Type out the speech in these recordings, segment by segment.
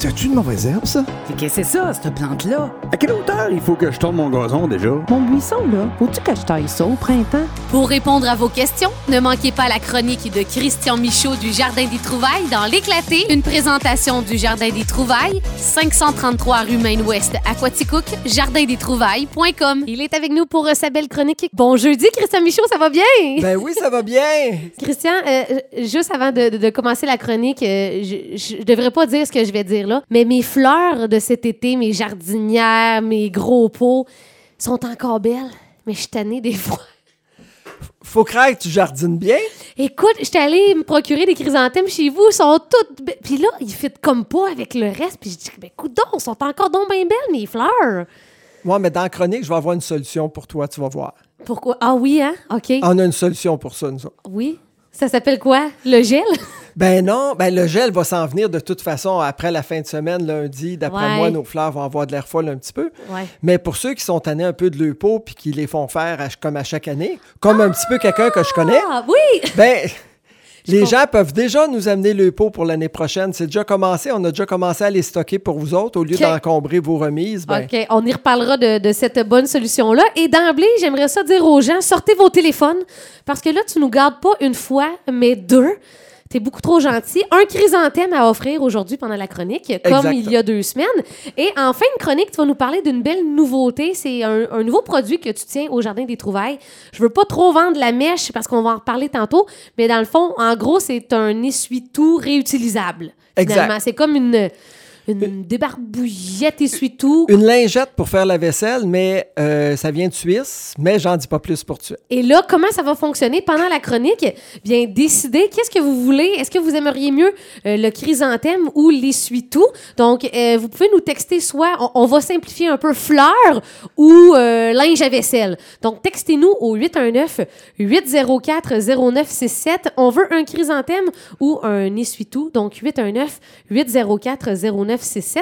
C'était-tu une mauvaise herbe, ça? Qu'est-ce que c'est ça, cette plante-là? À quelle hauteur il faut que je tourne mon gazon déjà? Mon buisson, là, faut-tu que je taille ça au printemps? Pour répondre à vos questions, ne manquez pas la chronique de Christian Michaud du Jardin des Trouvailles dans L'éclaté, une présentation du Jardin des Trouvailles, 533 rue Main-Ouest à Quaticook, jardindestrouvailles.com. Il est avec nous pour euh, sa belle chronique. Bon jeudi, Christian Michaud, ça va bien? Ben oui, ça va bien. Christian, euh, juste avant de, de- de commencer la chronique, euh, je, je devrais pas dire ce que je vais dire là, mais mes fleurs de cet été, mes jardinières, mes gros pots, sont encore belles. Mais je suis tannée des fois. Faut craindre que tu jardines bien. Écoute, j'étais allée me procurer des chrysanthèmes chez vous, ils sont toutes. be- Puis là, ils fit comme pas avec le reste. Puis je dis, ben, écoute donc, ils sont encore donc bien belles, mes fleurs. Moi, mais dans la chronique, je vais avoir une solution pour toi, tu vas voir. Pourquoi? Ah oui, hein? OK. On a une solution pour ça, nous autres. Oui. Ça s'appelle quoi? Le gel? Ben non, ben le gel va s'en venir de toute façon après la fin de semaine, lundi. D'après Ouais. moi, nos fleurs vont avoir de l'air folle un petit peu. Ouais. Mais pour ceux qui sont tannés un peu de leur peau puis qui les font faire à- comme à chaque année, comme un petit peu quelqu'un que je connais, Ah oui! ben les gens peuvent déjà nous amener le pot pour l'année prochaine. C'est déjà commencé. On a déjà commencé à les stocker pour vous autres. Au lieu d'encombrer vos remises, ben, OK, on y reparlera de, de cette bonne solution-là. Et d'emblée, j'aimerais ça dire aux gens, sortez vos téléphones, parce que là, tu nous gardes pas une fois, mais deux. T'es beaucoup trop gentil. Un chrysanthème à offrir aujourd'hui pendant la chronique, comme il y a deux semaines. Et en fin de chronique, tu vas nous parler d'une belle nouveauté. C'est un, un nouveau produit que tu tiens au Jardin des Trouvailles. Je veux pas trop vendre la mèche parce qu'on va en reparler tantôt, mais dans le fond, en gros, c'est un essuie-tout réutilisable. Finalement, c'est comme une, une débarbouillette essuie-tout une lingette pour faire la vaisselle, mais euh, ça vient de Suisse. Mais j'en dis pas plus pour tuer. Et là, comment ça va fonctionner? Pendant la chronique? Bien, décidez qu'est-ce que vous voulez? Est-ce que vous aimeriez mieux euh, le chrysanthème ou l'essuie-tout? Donc, euh, vous pouvez nous texter soit, on, on va simplifier un peu, fleurs ou linge à vaisselle. Donc, textez-nous au 819-804-0967. On veut un chrysanthème ou un essuie-tout? Donc, 819-804-0967.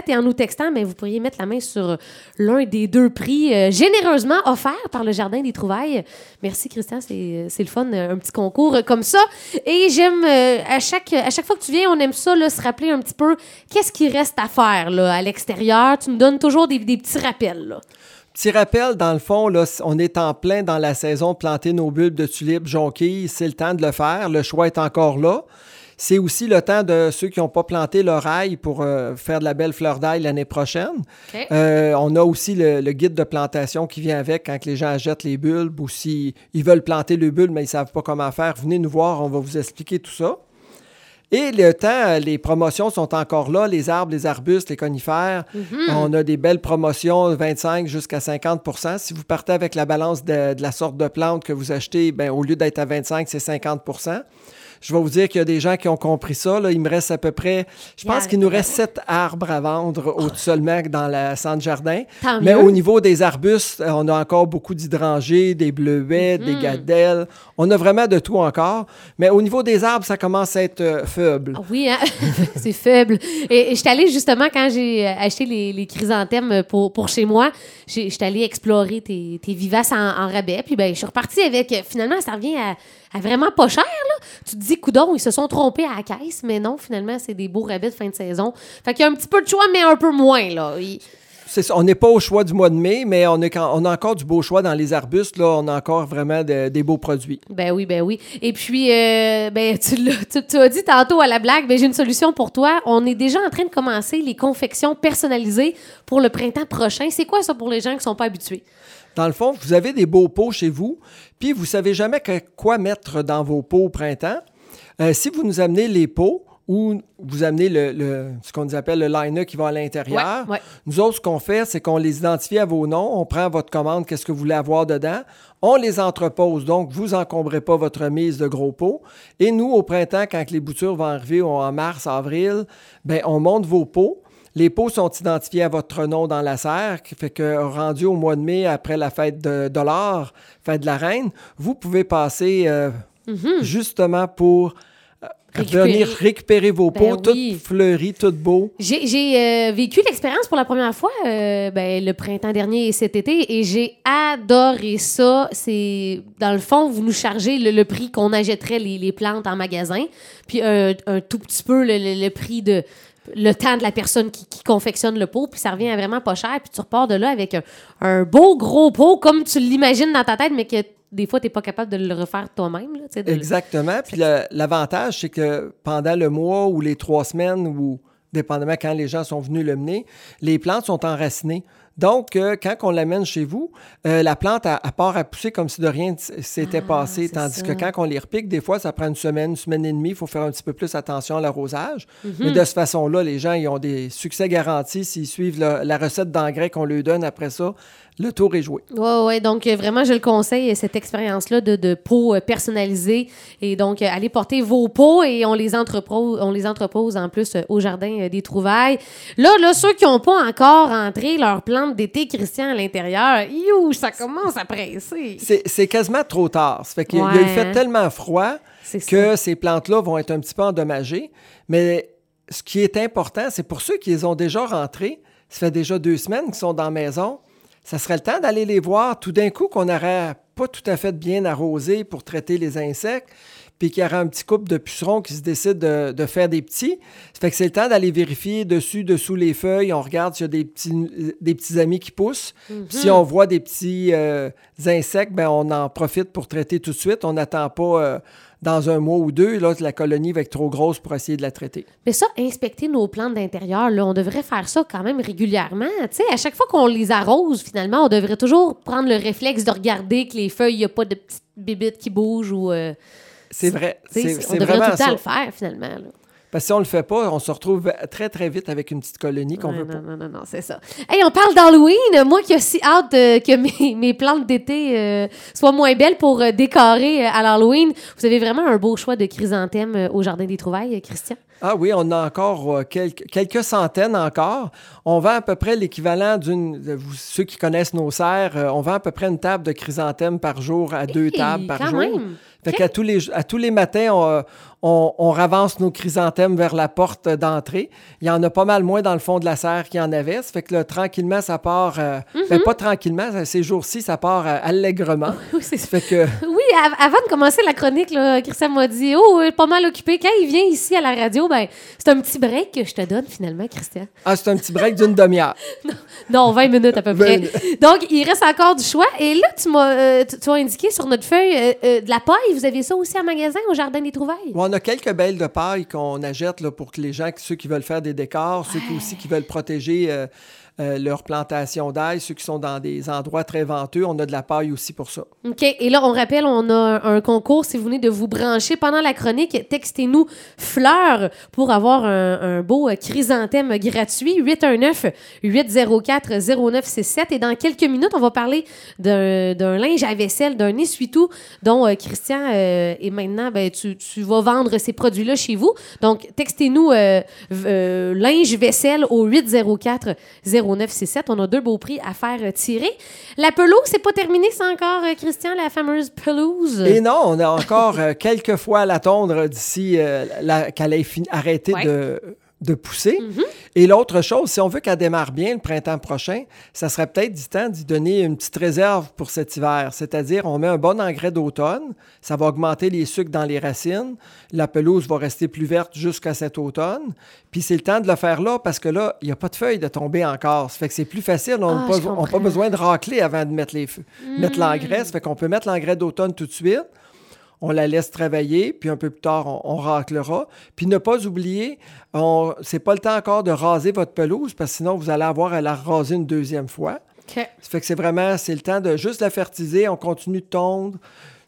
Et en nous textant, ben, vous pourriez mettre la main sur l'un des deux prix euh, généreusement offerts par le Jardin des Trouvailles. Merci, Christian. C'est c'est le fun, euh, un petit concours euh, comme ça. Et j'aime, euh, à, chaque, à chaque fois que tu viens, on aime ça, là, se rappeler un petit peu qu'est-ce qui reste à faire là, à l'extérieur. Tu nous donnes toujours des, des petits rappels. Là. Petit rappel, dans le fond, là, on est en plein dans la saison planter nos bulbes de tulipes jonquilles. C'est le temps de le faire. Le choix est encore là. C'est aussi le temps de ceux qui n'ont pas planté leur ail pour euh, faire de la belle fleur d'ail l'année prochaine. Euh, on a aussi le, le guide de plantation qui vient avec quand les gens achètent les bulbes ou s'ils ils veulent planter le bulbe mais ils ne savent pas comment faire. Venez nous voir, on va vous expliquer tout ça. Et le temps, euh, les promotions sont encore là, les arbres, les arbustes, les conifères. On a des belles promotions, 25 jusqu'à 50% Si vous partez avec la balance de, de la sorte de plante que vous achetez, ben, au lieu d'être à 25, c'est 50 Je vais vous dire qu'il y a des gens qui ont compris ça. Là. Il me reste à peu près, je pense Yeah, qu'il nous reste sept arbres à vendre au seulement dans le centre jardin. Tant Mais mieux. au niveau des arbustes, euh, on a encore beaucoup d'hydrangées, des bleuets, des gadelles. On a vraiment de tout encore. Mais au niveau des arbres, ça commence à être euh, faible. Ah Oui, hein? c'est faible. Et, et je suis allée justement, quand j'ai euh, acheté les, les chrysanthèmes pour, pour chez moi, je suis allée explorer tes, tes vivaces en, en rabais. Puis ben, je suis repartie avec, finalement, ça revient à, à vraiment pas cher. Là. Tu te dis, coudon, ils se sont trompés à la caisse, mais non, finalement, c'est des beaux rabais de fin de saison. Fait qu'il y a un petit peu de choix, mais un peu moins. Là. Il- C'est ça, on n'est pas au choix du mois de mai, mais on, est quand- on a encore du beau choix dans les arbustes. Là, on a encore vraiment de- des beaux produits. Ben oui, ben oui. Et puis, euh, ben, tu, l'as- tu, tu as dit tantôt à la blague, ben, j'ai une solution pour toi. On est déjà en train de commencer les confections personnalisées pour le printemps prochain. C'est quoi ça pour les gens qui sont pas habitués? Dans le fond, vous avez des beaux pots chez vous, puis vous savez jamais que- quoi mettre dans vos pots au printemps. Euh, si vous nous amenez les pots ou vous amenez le, le- ce qu'on appelle le liner qui va à l'intérieur, Ouais, ouais. nous autres, ce qu'on fait, c'est qu'on les identifie à vos noms, on prend votre commande, qu'est-ce que vous voulez avoir dedans, on les entrepose, donc vous encombrez pas votre mise de gros pots. Et nous, au printemps, quand les boutures vont arriver en mars, avril, ben, on monte vos pots. Les pots sont identifiés à votre nom dans la serre, qui fait que rendu au mois de mai, après la fête de dollar, fête de la reine, vous pouvez passer euh, justement pour euh, Mhm. Récupérer. venir récupérer vos Ben pots, oui. toutes fleuries, toutes beaux. J'ai j'ai, euh, vécu l'expérience pour la première fois euh, ben, le printemps dernier et cet été et j'ai adoré ça. C'est dans le fond, vous nous chargez le, le prix qu'on achèterait les, les plantes en magasin, puis un, un tout petit peu le, le- le prix de le temps de la personne qui, confectionne le pot, puis ça revient vraiment pas cher, puis tu repars de là avec un, beau gros pot comme tu l'imagines dans ta tête, mais que des fois, tu n'es pas capable de le refaire toi-même. Exactement. Puis l'avantage, c'est que pendant le mois ou les trois semaines, ou dépendamment quand les gens sont venus le mener, les plantes sont enracinées. Donc, euh, quand on l'amène chez vous, euh, la plante, à, part à pousser comme si de rien s'était Ah, passé. Tandis ça. que quand on les repique, des fois, ça prend une semaine, une semaine et demie. Il faut faire un petit peu plus attention à l'arrosage. Mhm. Mais de cette façon-là, les gens, ils ont des succès garantis s'ils suivent le- la recette d'engrais qu'on leur donne après ça. Le tour est joué. Oui, ouais, donc euh, vraiment, je le conseille, cette expérience-là de, de pots personnalisés. Et donc, allez porter vos pots et on les entrepose, on les entrepose en plus au Jardin des Trouvailles. Là, là ceux qui n'ont pas encore entré leur plante d'été, Christian, à l'intérieur, you, ça commence à presser. C'est quasiment trop tard. Ça fait qu'il a- tellement froid ça. que ces plantes-là vont être un petit peu endommagées. Mais ce qui est important, c'est pour ceux qui les ont déjà rentrés, ça fait déjà deux semaines qu'ils sont dans la maison, ça serait le temps d'aller les voir tout d'un coup qu'on n'aurait pas tout à fait bien arrosé pour traiter les insectes, puis qu'il y aurait un petit couple de pucerons qui se décident de, de faire des petits. Ça fait que c'est le temps d'aller vérifier dessus, dessous les feuilles. On regarde s'il y a des petits, des petits amis qui poussent. Puis si on voit des petits euh, insectes, ben on en profite pour traiter tout de suite. On n'attend pas euh, dans un mois ou deux. Là, la colonie va être trop grosse pour essayer de la traiter. Mais ça, inspecter nos plantes d'intérieur, là, on devrait faire ça quand même régulièrement. Tu sais, à chaque fois qu'on les arrose, finalement, on devrait toujours prendre le réflexe de regarder que les feuilles, il n'y a pas de petites bébites qui bougent ou... euh, C'est vrai. C'est on c'est devrait tout le temps le faire, finalement. là. Parce que si on le fait pas, on se retrouve très, très vite avec une petite colonie qu'on Ouais, veut non, pas. non, non, non, c'est ça. Hey, on parle d'Halloween. Moi qui ai si hâte euh, que mes, mes plantes d'été euh, soient moins belles pour euh, décorer euh, à l'Halloween. Vous avez vraiment un beau choix de chrysanthèmes au Jardin des Trouvailles, Christian. Ah oui, on a encore quelques, quelques centaines encore. On vend à peu près l'équivalent d'une... Ceux qui connaissent nos serres, on vend à peu près une table de chrysanthèmes par jour à deux tables par jour. même. Fait qu'à tous les, à tous les matins, on, on, on ravance nos chrysanthèmes vers la porte d'entrée. Il y en a pas mal moins dans le fond de la serre qu'il y en avait. Ça fait que là, tranquillement, ça part... euh, ben, pas tranquillement, ces jours-ci, ça part euh, allègrement. Oui, c'est Ça fait que... Oui, av- avant de commencer la chronique, là, Christian m'a dit Oh, euh, pas mal occupé. Quand il vient ici à la radio, ben, c'est un petit break que je te donne finalement, Christian. Ah, c'est un petit break d'une demi-heure. Non, 20 minutes à peu 20 près. Donc, il reste encore du choix. Et là, tu m'as euh, tu, tu as indiqué sur notre feuille de la paille. Vous avez ça aussi en magasin au Jardin des Trouvailles? On a quelques belles de paille qu'on achète là, pour que les gens, ceux qui veulent faire des décors, ceux qui aussi qui veulent protéger euh, euh, leur plantation d'ail, ceux qui sont dans des endroits très venteux, on a de la paille aussi pour ça. OK. Et là, on rappelle, on a un, concours. Si vous venez de vous brancher pendant la chronique, textez-nous fleurs pour avoir un, beau euh, chrysanthème gratuit. 819-804-0967. Et dans quelques minutes, on va parler d'un linge à vaisselle, d'un essuie-tout dont euh, Christian euh, et maintenant, ben, tu, tu vas vendre ces produits-là chez vous. Donc, textez-nous euh, euh, linge vaisselle au 804-0967. On a deux beaux prix à faire tirer. La pelouse, c'est pas terminé, c'est encore, euh, Christian, la fameuse pelouse? Et non, on a encore euh, quelques fois à l'attendre d'ici euh, la- qu'elle ait fini- arrêté Ouais. de, de pousser. Mhm. Et l'autre chose, si on veut qu'elle démarre bien le printemps prochain, ça serait peut-être du temps d'y donner une petite réserve pour cet hiver. C'est-à-dire, on met un bon engrais d'automne, ça va augmenter les sucres dans les racines, la pelouse va rester plus verte jusqu'à cet automne. Puis c'est le temps de le faire là parce que là, il n'y a pas de feuilles de tomber encore. Ça fait que c'est plus facile. On n'a Ah, pas, n'a besoin de racler avant de mettre les mettre l'engrais. Ça fait qu'on peut mettre l'engrais d'automne tout de suite. On la laisse travailler, puis un peu plus tard, on, on raclera. Puis ne pas oublier, c'est pas le temps encore de raser votre pelouse, parce que sinon, vous allez avoir à la raser une deuxième fois. OK. Ça fait que c'est vraiment, c'est le temps de juste la fertiliser, on continue de tondre.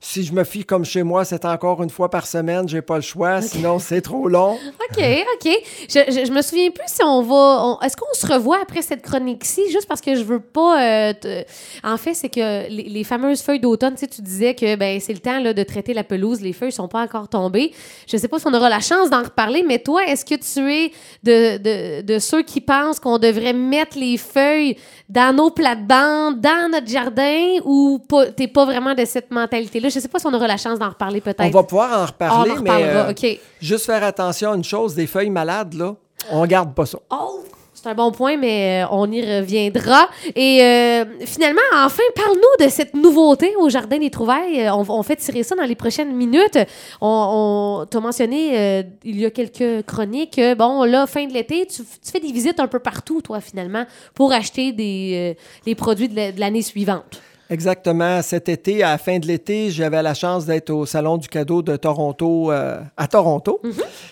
Si je me fie comme chez moi, c'est encore une fois par semaine, j'ai pas le choix, sinon c'est trop long. OK, OK. Je, je, je me souviens plus si on va. Est-ce qu'on se revoit après cette chronique-ci? Juste parce que je veux pas. euh, te- En fait, c'est que les, les fameuses feuilles d'automne, tu sais, tu disais que ben, c'est le temps là, de traiter la pelouse. Les feuilles sont pas encore tombées. Je sais pas si on aura la chance d'en reparler, mais toi, est-ce que tu es de, de, de ceux qui pensent qu'on devrait mettre les feuilles dans nos plates-bandes, dans notre jardin, ou pas, t'es pas vraiment de cette mentalité-là? Je sais pas si on aura la chance d'en reparler peut-être. On va pouvoir en Ah, reparler, on en mais euh, juste faire attention à une chose, des feuilles malades, là, on garde pas ça. Oh! C'est un bon point, mais euh, on y reviendra. Et euh, finalement, enfin, parle-nous de cette nouveauté au Jardin des Trouvailles. Euh, On, on fait tirer ça dans les prochaines minutes. On, on t'as mentionné euh, il y a quelques chroniques. bon, là, fin de l'été, tu, tu fais des visites un peu partout, toi, finalement, pour acheter des, euh, les produits de l'année suivante. Exactement. Cet été, à la fin de l'été, j'avais la chance d'être au Salon du cadeau de Toronto, euh, à Toronto.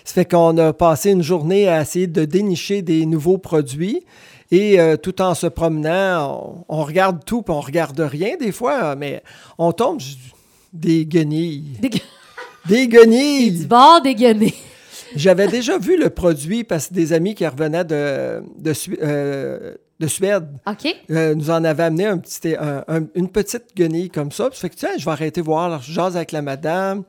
Ça fait qu'on a passé une journée à essayer de dénicher des nouveaux produits. Et euh, tout en se promenant, on, on regarde tout, puis on regarde rien des fois, mais on tombe des guenilles. Des, Des du guenilles! bord dégueuné. J'avais déjà vu le produit parce que des amis qui revenaient de, de, euh, de Suède OK? euh, nous en avait amené un petit, un- un- une petite guenille comme ça. Puis ça fait que, tiens, je vais arrêter voir. Alors, je jase avec la madame.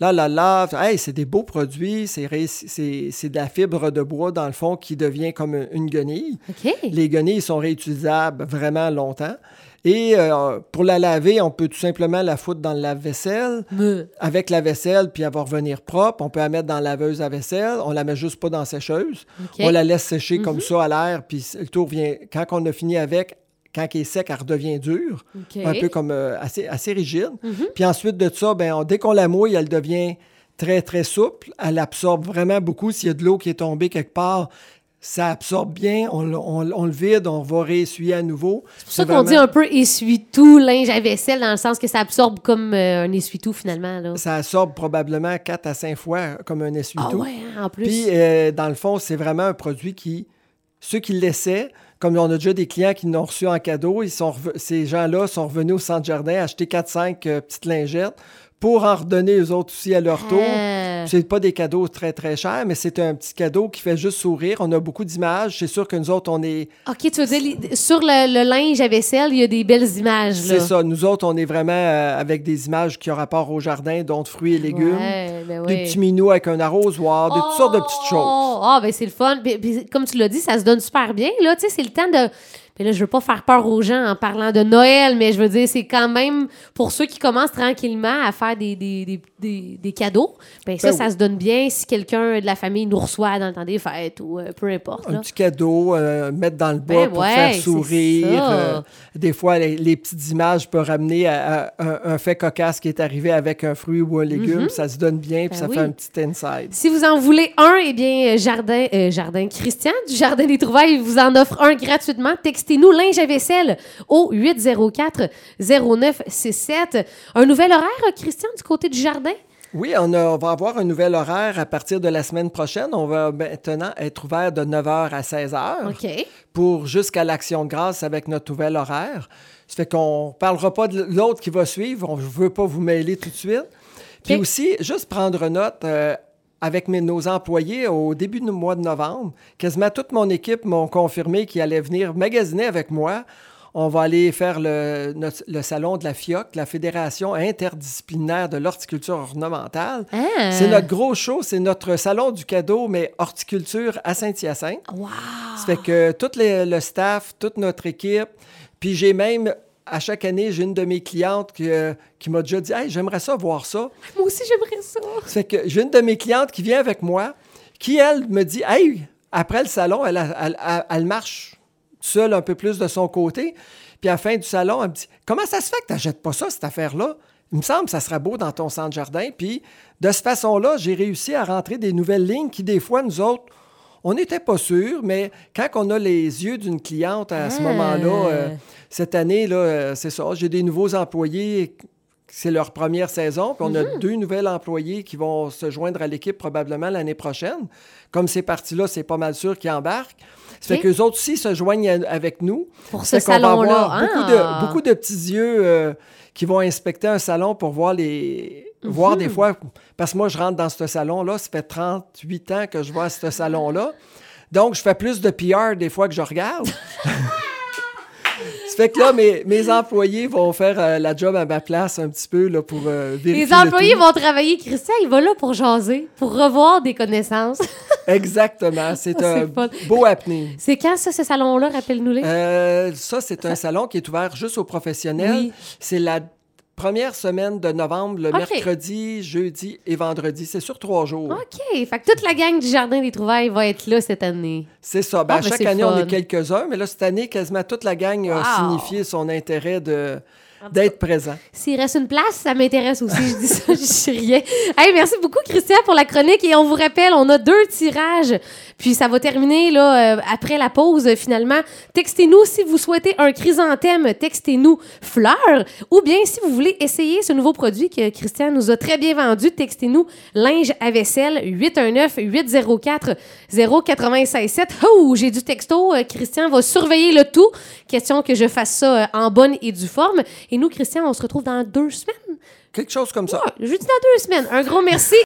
Là, là, là. Hey, c'est des beaux produits. C'est ré- c'est c'est de la fibre de bois, dans le fond, qui devient comme une- guenille. Les guenilles sont réutilisables vraiment longtemps. Et euh, pour la laver, on peut tout simplement la foutre dans le lave-vaisselle avec la vaisselle, puis elle va revenir propre. On peut la mettre dans la laveuse à vaisselle. On la met juste pas dans la sécheuse. On la laisse sécher comme ça à l'air, puis le tour vient. Quand on a fini avec, quand elle est sec, elle redevient dure, un peu comme euh, assez, assez rigide. Mhm. Puis ensuite de ça, on- dès qu'on la mouille, elle devient très, très souple. Elle absorbe vraiment beaucoup. S'il y a de l'eau qui est tombée quelque part, ça absorbe bien. On, le- on- on le vide, on va réessuyer à nouveau. C'est pour ça qu'on dit un peu essuie-tout, linge à vaisselle, dans le sens que ça absorbe comme euh, un essuie-tout, finalement. Là. Ça absorbe probablement 4 à 5 fois comme un Ah essuie-tout. ouais, hein, en plus. Puis, euh, dans le fond, c'est vraiment un produit qui, ceux qui l'essaient, comme on a déjà des clients qui l'ont reçu en cadeau, ils sont ces gens-là sont revenus au centre jardin acheter 4-5 euh, petites lingettes pour en redonner eux autres aussi à leur tour. Ah. C'est pas des cadeaux très, très chers, mais c'est un petit cadeau qui fait juste sourire. On a beaucoup d'images. C'est sûr que nous autres, on est... OK, tu veux dire, sur le, le linge à vaisselle, il y a des belles images. C'est ça. Nous autres, on est vraiment euh, avec des images qui ont rapport au jardin, dont de fruits et légumes. Ouais, ben Des petits minous avec un arrosoir, de toutes sortes de petites choses. Oh, Ah, ben c'est le fun. Puis- puis comme tu l'as dit, ça se donne super bien. Là, tu sais, c'est le temps de. Mais là, je veux pas faire peur aux gens en parlant de Noël, mais je veux dire, c'est quand même pour ceux qui commencent tranquillement à faire des, des, des, des, des cadeaux. Ben ça, Ben ça oui. se donne bien si quelqu'un de la famille nous reçoit dans le temps des fêtes ou euh, peu importe. Un petit cadeau, euh, mettre dans le bas Ben pour ouais, faire sourire. euh, des fois, les, les petites images peuvent ramener à, à un, un fait cocasse qui est arrivé avec un fruit ou un légume. Ça se donne bien, puis Ben ça oui. fait un petit inside. Si vous en voulez un, eh bien, Jardin, Jardin Christian du Jardin des Trouvailles vous en offre un gratuitement. Textez-nous linge à vaisselle au 804 0967. Un nouvel horaire, Christian, du côté du jardin? Oui, on, a- on va avoir un nouvel horaire à partir de la semaine prochaine. On va maintenant être ouvert de 9h à 16h OK. pour jusqu'à l'Action de grâce avec notre nouvel horaire. Ça fait qu'on ne parlera pas de l'autre qui va suivre. On ne veut pas vous mêler tout de suite. Puis aussi, juste prendre note, euh, avec mes- nos employés, au début du mois de novembre, quasiment toute mon équipe m'ont confirmé qu'ils allaient venir magasiner avec moi. On va aller faire le, notre- le salon de la FIOC, la Fédération interdisciplinaire de l'horticulture ornementale. Ah. C'est notre gros show, c'est notre salon du cadeau, mais horticulture à Saint-Hyacinthe. Wow! Ça fait que tout les- le staff, toute notre équipe, puis j'ai même, à chaque année, j'ai une de mes clientes qui, euh, qui m'a déjà dit « Hey, j'aimerais ça voir ça Moi aussi, j'aimerais ça. ». Que j'ai une de mes clientes qui vient avec moi, qui, elle, me dit « Hey, après le salon, elle, a- elle- elle- elle marche seule un peu plus de son côté. Puis à la fin du salon, elle me dit « Comment ça se fait que tu n'achètes pas ça, cette affaire-là? Il me semble que ça serait beau dans ton centre jardin. » Puis de cette façon-là, j'ai réussi à rentrer des nouvelles lignes qui, des fois, nous autres, on n'était pas sûrs, mais quand on a les yeux d'une cliente à ce moment-là, euh, cette année, là, euh, c'est ça, j'ai des nouveaux employés, c'est leur première saison, puis on a deux nouvelles employés qui vont se joindre à l'équipe probablement l'année prochaine. Comme c'est parti-là, c'est pas mal sûr qu'ils embarquent. Ça OK. fait qu'eux autres aussi se joignent à- avec nous. Pour Ça ce fait qu'on va salon-là. avoir Beaucoup, de, beaucoup de petits yeux euh, qui vont inspecter un salon pour voir les. Voir Mhm. des fois, parce que moi, je rentre dans ce salon-là, ça fait 38 ans que je vois ce salon-là. Donc, je fais plus de PR des fois que je regarde. ça fait que là, mes, mes employés vont faire euh, la job à ma place un petit peu là, pour euh, vérifier. Les le employés vont travailler. Christian, il va là pour jaser, pour revoir des connaissances. Exactement. C'est un fun. beau happening. C'est quand ça, ce salon-là? Rappelle-nous-les? Euh, ça, c'est un salon qui est ouvert juste aux professionnels. Oui. C'est la première semaine de novembre, le mercredi, jeudi et vendredi. C'est sur trois jours. OK. Fait que toute la gang du Jardin des Trouvailles va être là cette année. C'est ça. Ben, Ah, à ben, chaque année, on est quelques-uns, mais là, cette année, quasiment toute la gang a signifié son intérêt de, d'être présent. S'il reste une place, ça m'intéresse aussi. Je dis ça, je rien. Hey, merci beaucoup, Christian, pour la chronique. Et on vous rappelle, on a deux tirages. Puis ça va terminer là, euh, après la pause, euh, finalement. Textez-nous si vous souhaitez un chrysanthème. Textez-nous fleurs. Ou bien, si vous voulez essayer ce nouveau produit que Christian nous a très bien vendu, textez-nous linge à vaisselle 819-804-0967. Oh, j'ai du texto. Euh, Christian va surveiller le tout. Question que je fasse ça euh, en bonne et due forme. Et nous, Christian, on se retrouve dans deux semaines. Quelque chose comme ça. Ah, jeudi dans deux semaines. Un gros merci.